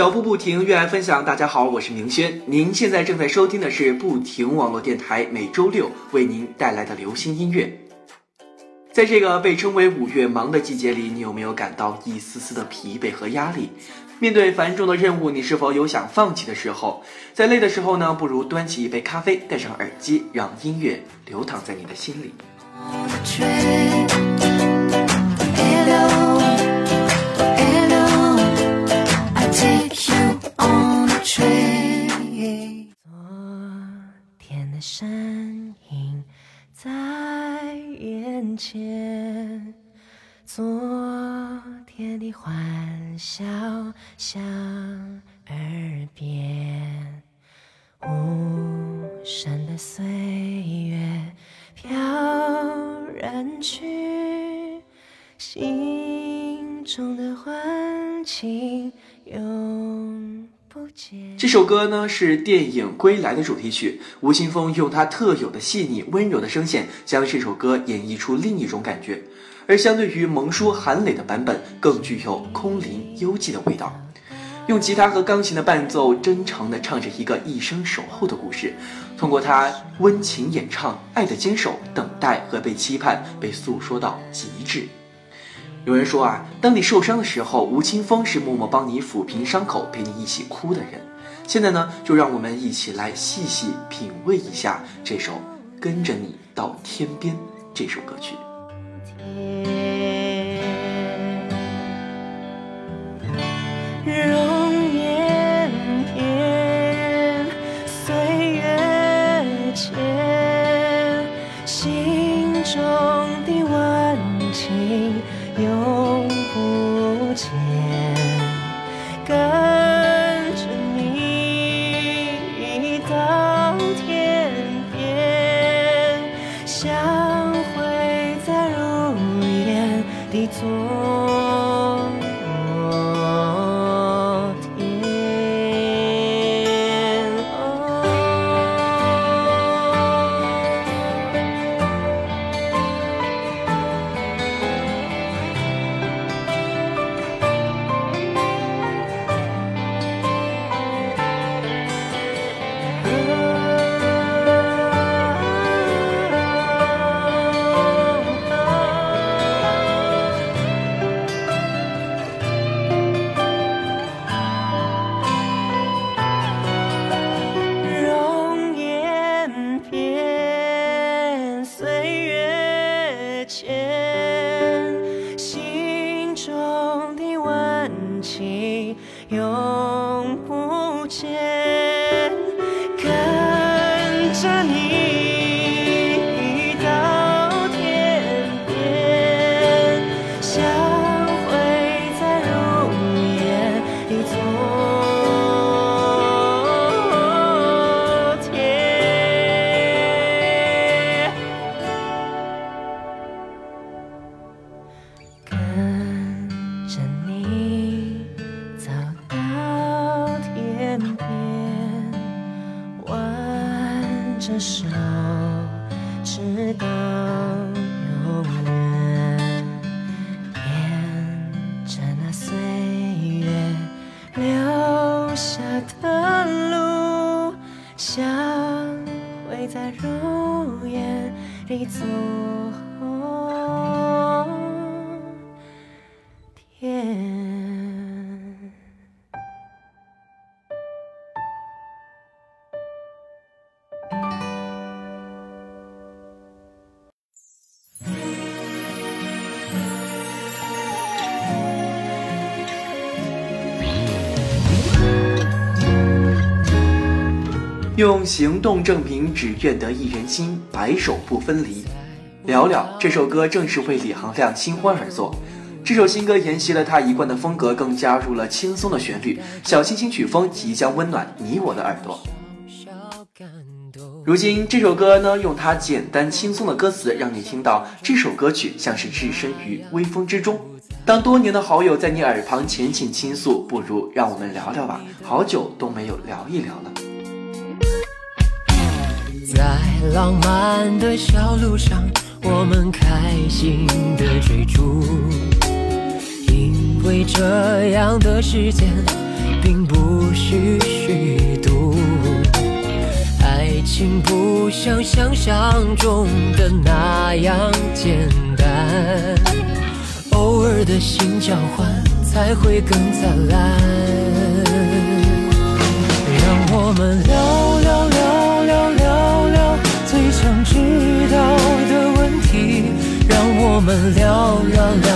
脚步不停，悦爱分享。大家好，我是明轩。您现在正在收听的是不停网络电台，每周六为您带来的流行音乐。在这个被称为五月忙的季节里，你有没有感到一丝丝的疲惫和压力？面对繁重的任务，你是否有想放弃的时候？在累的时候呢，不如端起一杯咖啡，戴上耳机，让音乐流淌在你的心里。身影在眼前，昨天的欢笑响耳边，无声的岁月飘然去，心中的欢情。这首歌呢是电影《归来》的主题曲，吴青峰用他特有的细腻温柔的声线，将这首歌演绎出另一种感觉。而相对于蒙叔韩磊的版本，更具有空灵幽寂的味道。用吉他和钢琴的伴奏，真诚地唱着一个一生守候的故事。通过他温情演唱，爱的坚守、等待和被期盼，被诉说到极致。有人说啊，当你受伤的时候，吴青峰是默默帮你抚平伤口、陪你一起哭的人。现在呢，就让我们一起来细细品味一下这首《跟着你到天边》这首歌曲。将会在如烟里走。用行动证明，只愿得一人心，白首不分离。聊聊这首歌正是为李行亮新欢而作。这首新歌沿袭了他一贯的风格，更加入了轻松的旋律，小清新曲风即将温暖你我的耳朵。如今这首歌呢，用它简单轻松的歌词，让你听到这首歌曲像是置身于微风之中。当多年的好友在你耳旁浅浅倾诉，不如让我们聊聊吧，好久都没有聊一聊了。在浪漫的小路上，我们开心的追逐，因为这样的时间并不是虚度。爱情不像想象中的那样简单，偶尔的心交换才会更灿烂。让我们聊聊聊我们聊聊聊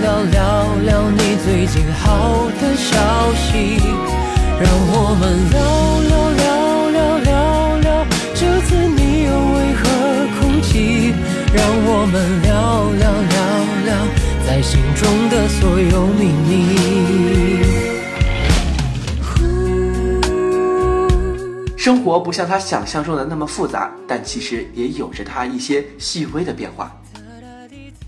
聊聊聊你最近好的消息，让我们聊聊聊聊聊聊这次你又为何哭泣，让我们聊聊聊聊在心中的所有秘密。生活不像他想象中的那么复杂，但其实也有着它一些细微的变化。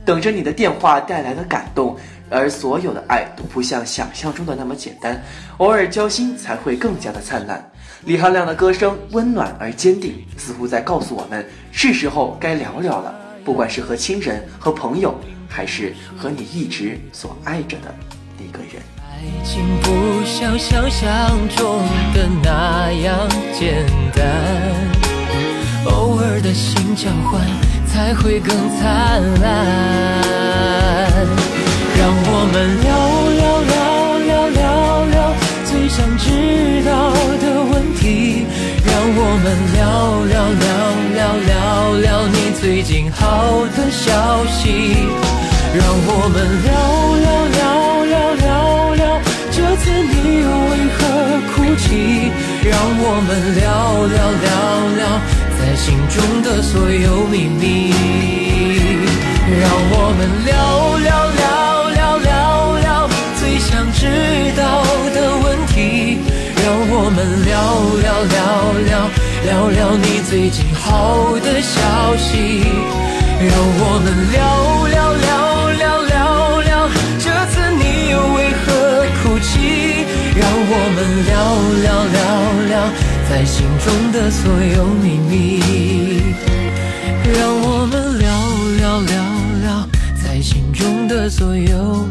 等着你的电话带来的感动，而所有的爱都不像想象中的那么简单，偶尔交心才会更加的灿烂。李行亮的歌声温暖而坚定，似乎在告诉我们，是时候该聊聊了。不管是和亲人、和朋友，还是和你一直所爱着的那个人。爱情不像想象中的那样简单，偶尔的心交换才会更灿烂。让我们聊聊聊聊聊聊最想知道的问题，让我们聊聊聊聊聊聊你最近好的消息，让我们聊聊聊聊聊聊这次你又为何哭泣，让我们聊聊聊聊在心中的所有秘密，聊聊你最近好的消息，让我们聊聊聊聊聊聊这次你又为何哭泣，让我们聊聊聊聊在心中的所有秘密，让我们聊聊聊聊在心中的所有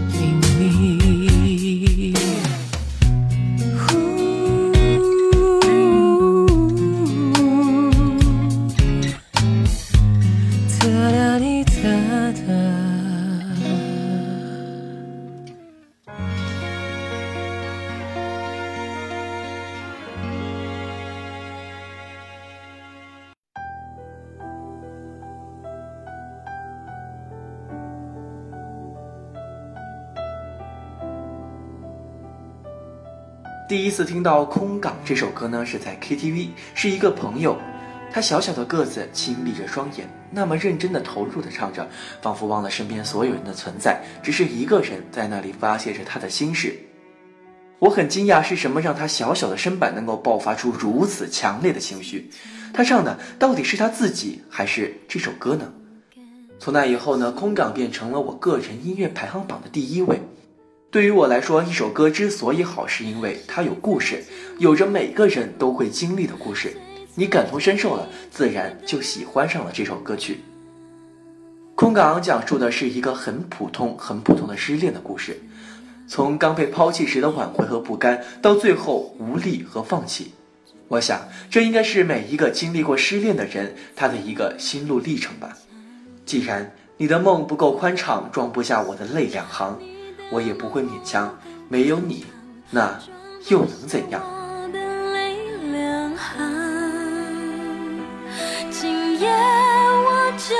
第一次听到《空港》这首歌呢，是在 KTV，是一个朋友，他小小的个子，轻闭着双眼，那么认真的投入的唱着，仿佛忘了身边所有人的存在，只是一个人在那里发泄着他的心事。我很惊讶，是什么让他小小的身板能够爆发出如此强烈的情绪？他唱的到底是他自己，还是这首歌呢？从那以后呢，空港变成了我个人音乐排行榜的第一位。对于我来说，一首歌之所以好，是因为它有故事，有着每个人都会经历的故事。你感同身受了，自然就喜欢上了这首歌曲。空港讲述的是一个很普通、很普通的失恋的故事，从刚被抛弃时的挽回和不甘，到最后无力和放弃。我想，这应该是每一个经历过失恋的人他的一个心路历程吧。既然你的梦不够宽敞，装不下我的泪两行，我也不会勉强。没有你，那又能怎样？我的泪两行，今夜我就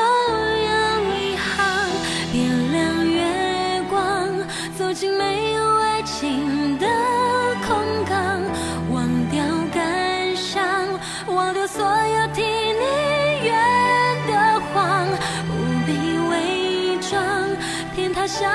要遗憾，点亮月光，走进没有爱情的空港，忘掉感伤，忘掉所有替你圆的谎，不必伪装，天塌下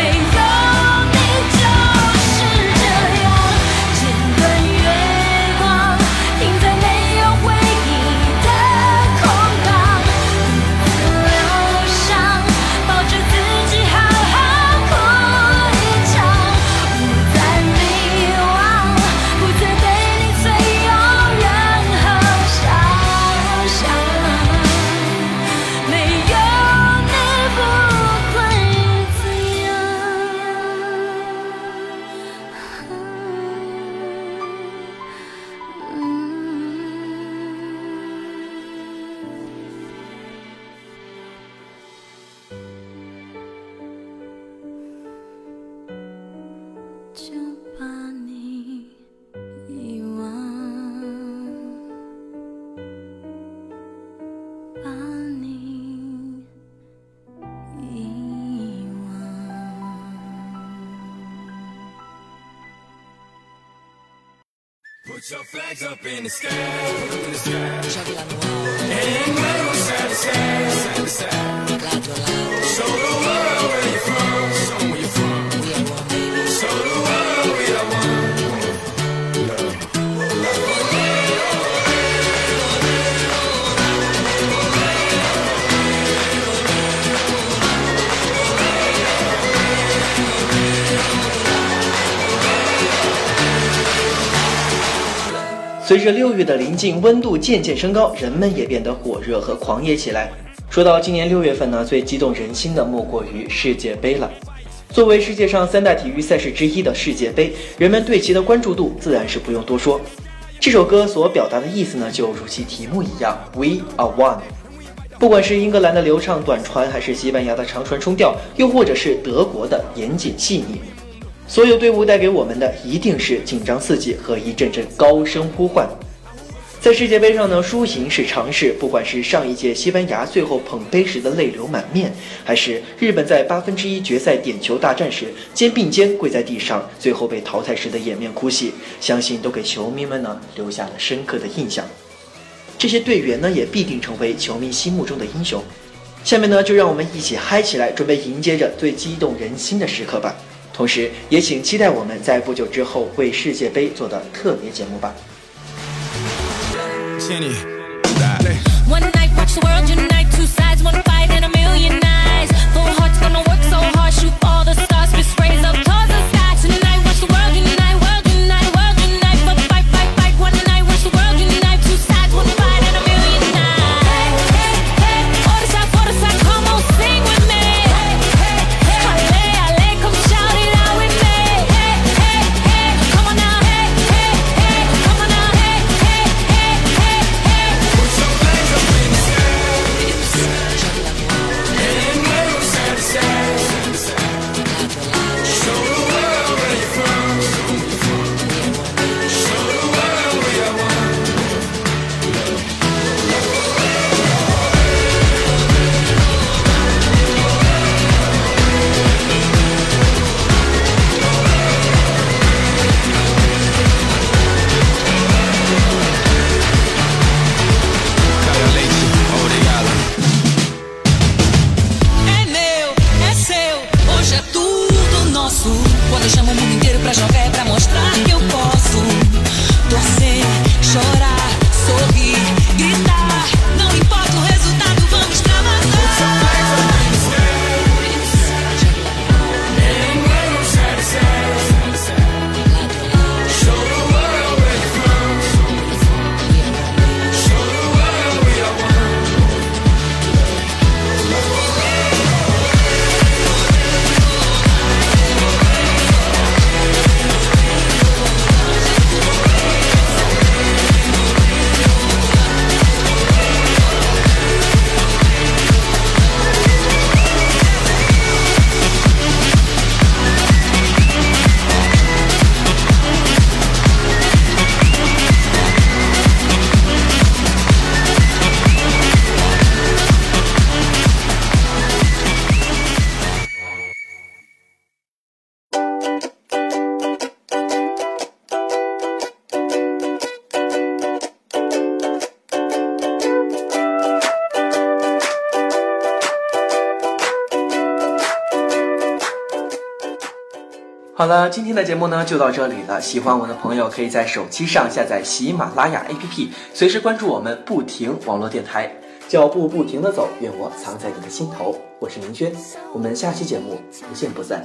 amazing. Put your flags up in the sky, in the sky. J'avais la noire. Et side to side, side to side. Lado, lado. 随着六月的临近，温度渐渐升高，人们也变得火热和狂野起来。说到今年六月份呢，最激动人心的莫过于世界杯了。作为世界上三大体育赛事之一的世界杯，人们对其的关注度自然是不用多说。这首歌所表达的意思呢，就如其题目一样，We are one。不管是英格兰的流畅短传，还是西班牙的长传冲吊，又或者是德国的严谨细腻。所有队伍带给我们的一定是紧张刺激和一阵阵高声呼唤。在世界杯上呢，输赢是常事。不管是上一届西班牙最后捧杯时的泪流满面，还是日本在八分之一决赛点球大战时肩并肩跪在地上，最后被淘汰时的掩面哭泣，相信都给球迷们呢留下了深刻的印象。这些队员呢，也必定成为球迷心目中的英雄。下面呢，就让我们一起嗨起来，准备迎接着最激动人心的时刻吧。同时，也请期待我们在不久之后为世界杯做的特别节目吧。好了，今天的节目呢就到这里了。喜欢我的朋友可以在手机上下载喜马拉雅 APP，随时关注我们不停网络电台。脚步不停地走，愿我藏在你的心头。我是明轩，我们下期节目不见不散。